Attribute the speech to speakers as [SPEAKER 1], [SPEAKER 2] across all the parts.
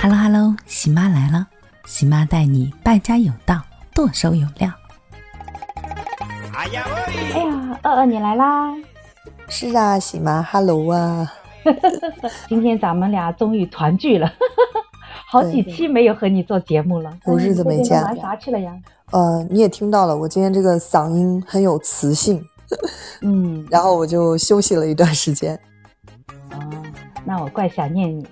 [SPEAKER 1] Hello Hello，喜妈来了，喜妈带你败家有道，剁手有料。
[SPEAKER 2] 哎呀，二二你来啦！
[SPEAKER 3] 是啊，喜妈，Hello 啊！
[SPEAKER 2] 今天咱们俩终于团聚了，好几期没有和你做节目了，
[SPEAKER 3] 有日子没见。
[SPEAKER 2] 玩啥去了呀？
[SPEAKER 3] 呃，你也听到了，我今天这个嗓音很有磁性，
[SPEAKER 2] 嗯，
[SPEAKER 3] 然后我就休息了一段时间。
[SPEAKER 2] 哦，那我怪想念你的，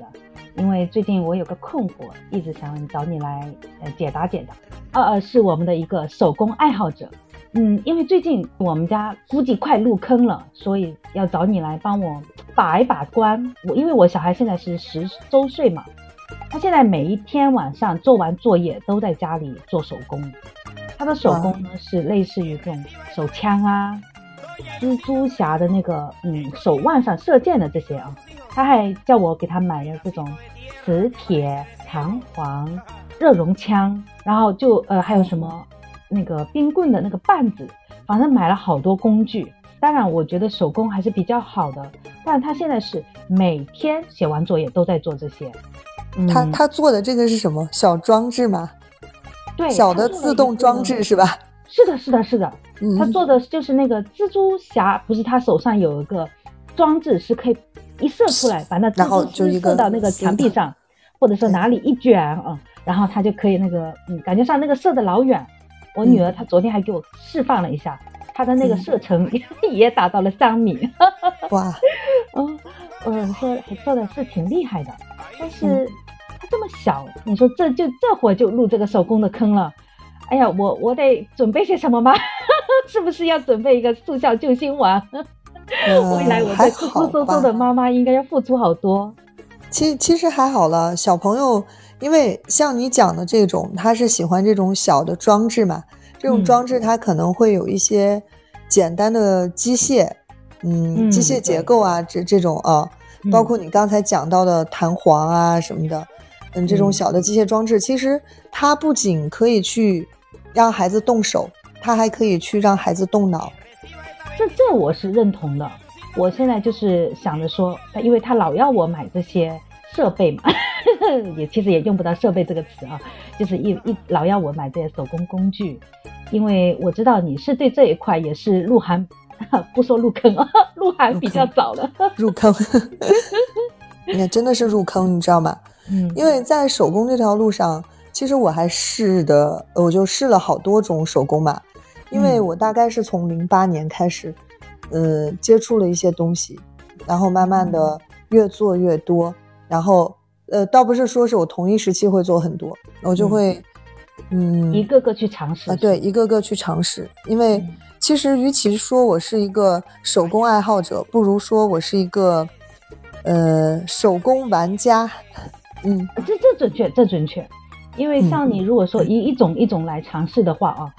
[SPEAKER 2] 因为最近我有个困惑，一直想找你来呃解答解答。二二是我们的一个手工爱好者。嗯，因为最近我们家估计快入坑了，所以要找你来帮我把一把关。我因为我小孩现在是十周岁嘛，他现在每一天晚上做完作业都在家里做手工。他的手工呢是类似于这种手枪啊、蜘蛛侠的那个嗯手腕上射箭的这些啊。他还叫我给他买了这种磁铁、弹簧、热熔枪，然后就呃还有什么。那个冰棍的那个棒子，反正买了好多工具。当然，我觉得手工还是比较好的。但他现在是每天写完作业都在做这些。
[SPEAKER 3] 他他做的这个是什么小装置吗？
[SPEAKER 2] 对，
[SPEAKER 3] 小的自动装置是吧？
[SPEAKER 2] 是的，是的，是的。他做的就是那个蜘蛛侠，不是他手上有一个装置，是可以一射出来，把那蜘蛛丝射到那个墙壁上，或者是哪里一卷啊，然后他就可以那个嗯，感觉上那个射的老远。我女儿她昨天还给我示范了一下，她的那个射程 也达到了三米。
[SPEAKER 3] 哇，
[SPEAKER 2] 嗯，嗯，说做的是挺厉害的，但是她这么小，你说这就这会就入这个手工的坑了。哎呀，我我得准备些什么吗？是不是要准备一个速效救心丸？未来我这抠抠搜搜的妈妈应该要付出好多。
[SPEAKER 3] 其其实还好了，小朋友。因为像你讲的这种，他是喜欢这种小的装置嘛？这种装置它可能会有一些简单的机械，嗯，机械结构啊，这这种啊，包括你刚才讲到的弹簧啊什么的，嗯，这种小的机械装置，其实它不仅可以去让孩子动手，它还可以去让孩子动脑。
[SPEAKER 2] 这这我是认同的。我现在就是想着说，因为他老要我买这些。设备嘛，也其实也用不到设备这个词啊，就是一一老要我买这些手工工具，因为我知道你是对这一块也是入行，不说入坑啊，入行比较早了，
[SPEAKER 3] 入坑，你看真的是入坑，你知道吗？嗯，因为在手工这条路上，其实我还试的，我就试了好多种手工嘛，因为我大概是从零八年开始，呃，接触了一些东西，然后慢慢的越做越多。然后，呃，倒不是说是我同一时期会做很多，我就会，嗯，
[SPEAKER 2] 一个个去尝试
[SPEAKER 3] 啊，对，一个个去尝试。因为其实，与其说我是一个手工爱好者，不如说我是一个，呃，手工玩家。
[SPEAKER 2] 嗯，这这准确，这准确。因为像你如果说一一种一种来尝试的话啊，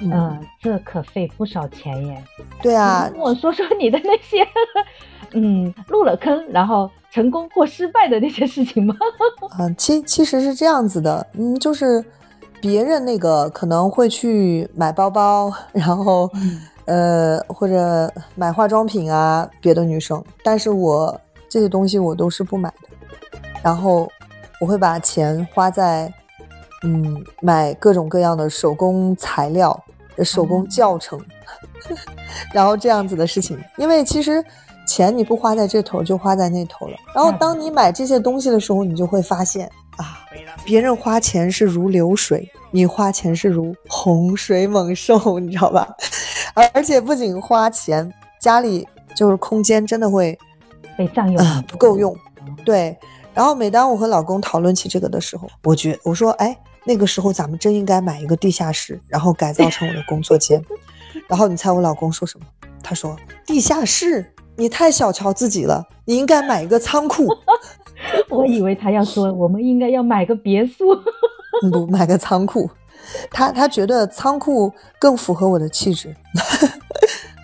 [SPEAKER 2] 嗯，这可费不少钱耶。
[SPEAKER 3] 对啊，
[SPEAKER 2] 跟我说说你的那些，嗯，入了坑，然后。成功或失败的那些事情吗？
[SPEAKER 3] 嗯，其其实是这样子的，嗯，就是别人那个可能会去买包包，然后呃或者买化妆品啊，别的女生，但是我这些东西我都是不买的，然后我会把钱花在嗯买各种各样的手工材料、手工教程，然后这样子的事情，因为其实。钱你不花在这头，就花在那头了。然后当你买这些东西的时候，你就会发现啊，别人花钱是如流水，你花钱是如洪水猛兽，你知道吧？而 而且不仅花钱，家里就是空间真的会
[SPEAKER 2] 被占用，
[SPEAKER 3] 不够用。对。然后每当我和老公讨论起这个的时候，我觉我说，哎，那个时候咱们真应该买一个地下室，然后改造成我的工作间。然后你猜我老公说什么？他说地下室。你太小瞧自己了，你应该买一个仓库。
[SPEAKER 2] 我以为他要说，我们应该要买个别墅。
[SPEAKER 3] 不，买个仓库。他他觉得仓库更符合我的气质。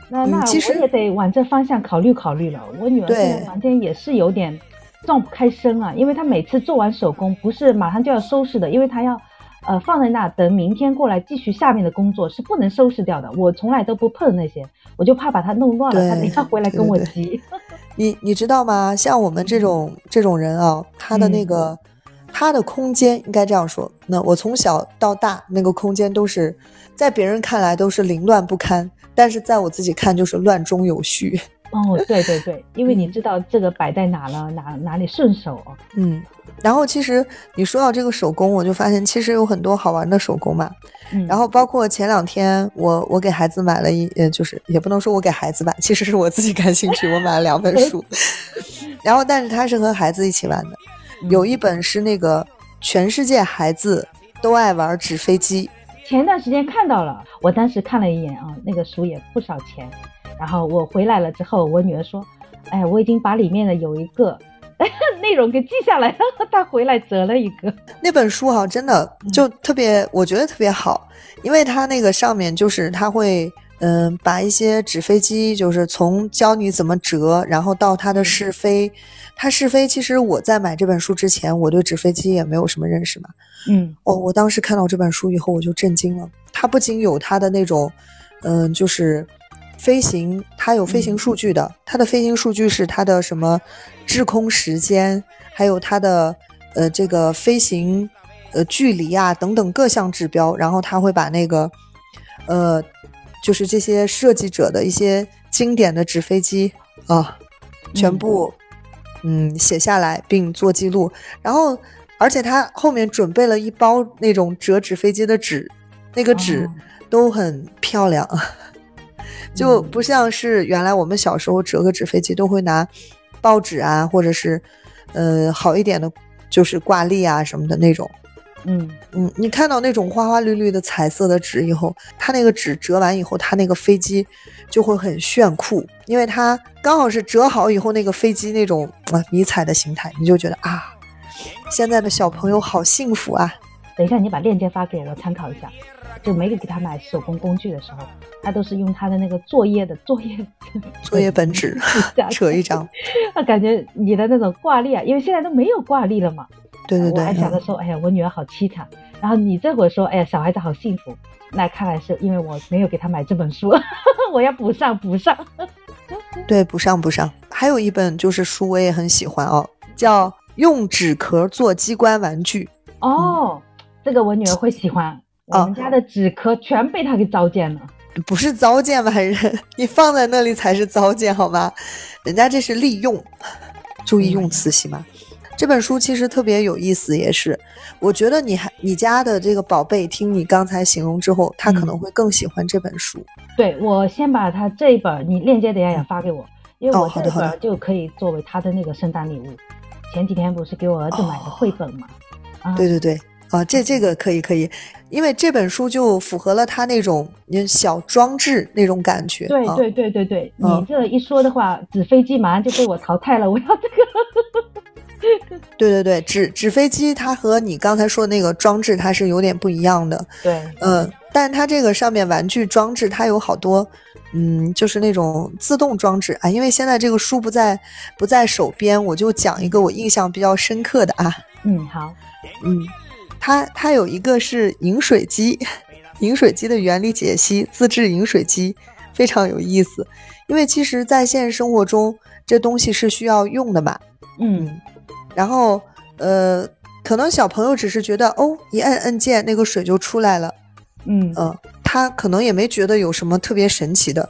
[SPEAKER 2] 那那我也得往这方向考虑考虑了。我女儿现在房间也是有点转不开身啊，因为她每次做完手工，不是马上就要收拾的，因为她要。呃，放在那等明天过来继续下面的工作是不能收拾掉的。我从来都不碰那些，我就怕把它弄乱了，他等下回来跟我急。
[SPEAKER 3] 你你知道吗？像我们这种这种人啊，他的那个、他的空间应该这样说。那我从小到大那个空间都是在别人看来都是凌乱不堪，但是在我自己看就是乱中有序。
[SPEAKER 2] 哦，对对对，因为你知道这个摆在哪了，哪哪里顺手。
[SPEAKER 3] 嗯，然后其实你说到这个手工，我就发现其实有很多好玩的手工嘛。
[SPEAKER 2] 嗯，
[SPEAKER 3] 然后包括前两天我我给孩子买了一呃，就是也不能说我给孩子吧，其实是我自己感兴趣，我买了两本书。然后但是他是和孩子一起玩的，有一本是那个全世界孩子都爱玩纸飞机。
[SPEAKER 2] 前段时间看到了，我当时看了一眼啊，那个书也不少钱。然后我回来了之后，我女儿说：“哎，我已经把里面的有一个 内容给记下来了。”她回来折了一个
[SPEAKER 3] 那本书哈，真的就特别，我觉得特别好，因为它那个上面就是它会嗯，把一些纸飞机，就是从教你怎么折，然后到它的试飞。它试飞，其实我在买这本书之前，我对纸飞机也没有什么认识嘛。
[SPEAKER 2] 嗯，
[SPEAKER 3] 哦，我当时看到这本书以后，我就震惊了。它不仅有它的那种，嗯，就是。飞行，它有飞行数据的，它的飞行数据是它的什么滞空时间，还有它的呃这个飞行呃距离啊等等各项指标，然后它会把那个呃就是这些设计者的一些经典的纸飞机啊全部嗯。写下来并做记录，然后而且它后面准备了一包那种折纸飞机的纸，那个纸都很漂亮。就不像是原来我们小时候折个纸飞机都会拿报纸啊，或者是呃好一点的，就是挂历啊什么的那种。
[SPEAKER 2] 嗯
[SPEAKER 3] 嗯，你看到那种花花绿绿的彩色的纸以后，它那个纸折完以后，它那个飞机就会很炫酷，因为它刚好是折好以后那个飞机那种啊迷彩的形态，你就觉得啊，现在的小朋友好幸福啊。
[SPEAKER 2] 等一下，你把链接发给我参考一下。就没给给他买手工工具的时候，他都是用他的那个作业的作业
[SPEAKER 3] 作业本纸 扯一张。
[SPEAKER 2] 他感觉你的那种挂历啊，因为现在都没有挂历了嘛。
[SPEAKER 3] 对对对。
[SPEAKER 2] 我还想着说，哎呀，我女儿好凄惨。然后你这会说，哎呀，小孩子好幸福。那看来是因为我没有给他买这本书，我要补上补上。
[SPEAKER 3] 对，补上补上。还有一本就是书，我也很喜欢哦，叫《用纸壳做机关玩具》。
[SPEAKER 2] 哦，这个我女儿会喜欢。我们家的纸壳全被他给糟践了，
[SPEAKER 3] 不是糟践吧？还是你放在那里才是糟践，好吗？人家这是利用，注意用词行吗？这本书其实特别有意思，也是，我觉得你还你家的这个宝贝，听你刚才形容之后，他可能会更喜欢这本书。
[SPEAKER 2] 对，我先把他这一本，你链接等下也发给我，因为我这本就可以作为他的那个圣诞礼物。前几天不是给我儿子买的绘本嘛？
[SPEAKER 3] 啊，对对对。啊，这这个可以可以，因为这本书就符合了他那种小装置那种感觉。
[SPEAKER 2] 对对对对对，你这一说的话，纸飞机马上就被我淘汰了，我要这个。
[SPEAKER 3] 对对对，纸纸飞机它和你刚才说的那个装置它是有点不一样的。
[SPEAKER 2] 对，
[SPEAKER 3] 嗯，但它这个上面玩具装置它有好多，嗯，就是那种自动装置啊。因为现在这个书不在不在手边，我就讲一个我印象比较深刻的啊。
[SPEAKER 2] 嗯，好，
[SPEAKER 3] 嗯。它它有一个是饮水机，饮水机的原理解析，自制饮水机非常有意思。因为其实，在现实生活中，这东西是需要用的嘛。
[SPEAKER 2] 嗯。
[SPEAKER 3] 然后，呃，可能小朋友只是觉得，哦，一按按键，那个水就出来了。
[SPEAKER 2] 嗯
[SPEAKER 3] 嗯，他可能也没觉得有什么特别神奇的。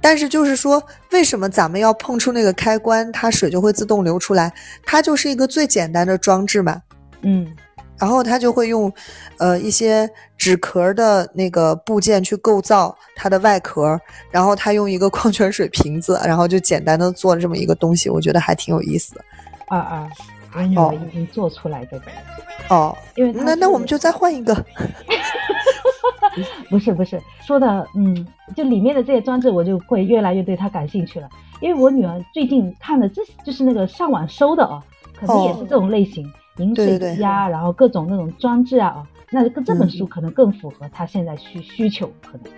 [SPEAKER 3] 但是就是说，为什么咱们要碰触那个开关，它水就会自动流出来？它就是一个最简单的装置嘛。
[SPEAKER 2] 嗯。
[SPEAKER 3] 然后他就会用，呃，一些纸壳的那个部件去构造它的外壳，然后他用一个矿泉水瓶子，然后就简单的做了这么一个东西，我觉得还挺有意思的。
[SPEAKER 2] 啊啊，我女儿已经做出来的。
[SPEAKER 3] 哦，
[SPEAKER 2] 因为
[SPEAKER 3] 那那我们就再换一个。
[SPEAKER 2] 不是不是，说的嗯，就里面的这些装置，我就会越来越对它感兴趣了。因为我女儿最近看的这就是那个上网搜的哦，可能也是这种类型。饮水机啊，然后各种那种装置啊，哦，那这这本书可能更符合他现在需需求。可能。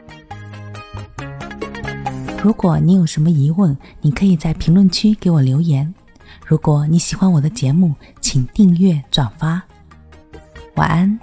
[SPEAKER 1] 如果你有什么疑问，你可以在评论区给我留言。如果你喜欢我的节目，请订阅转发。晚安。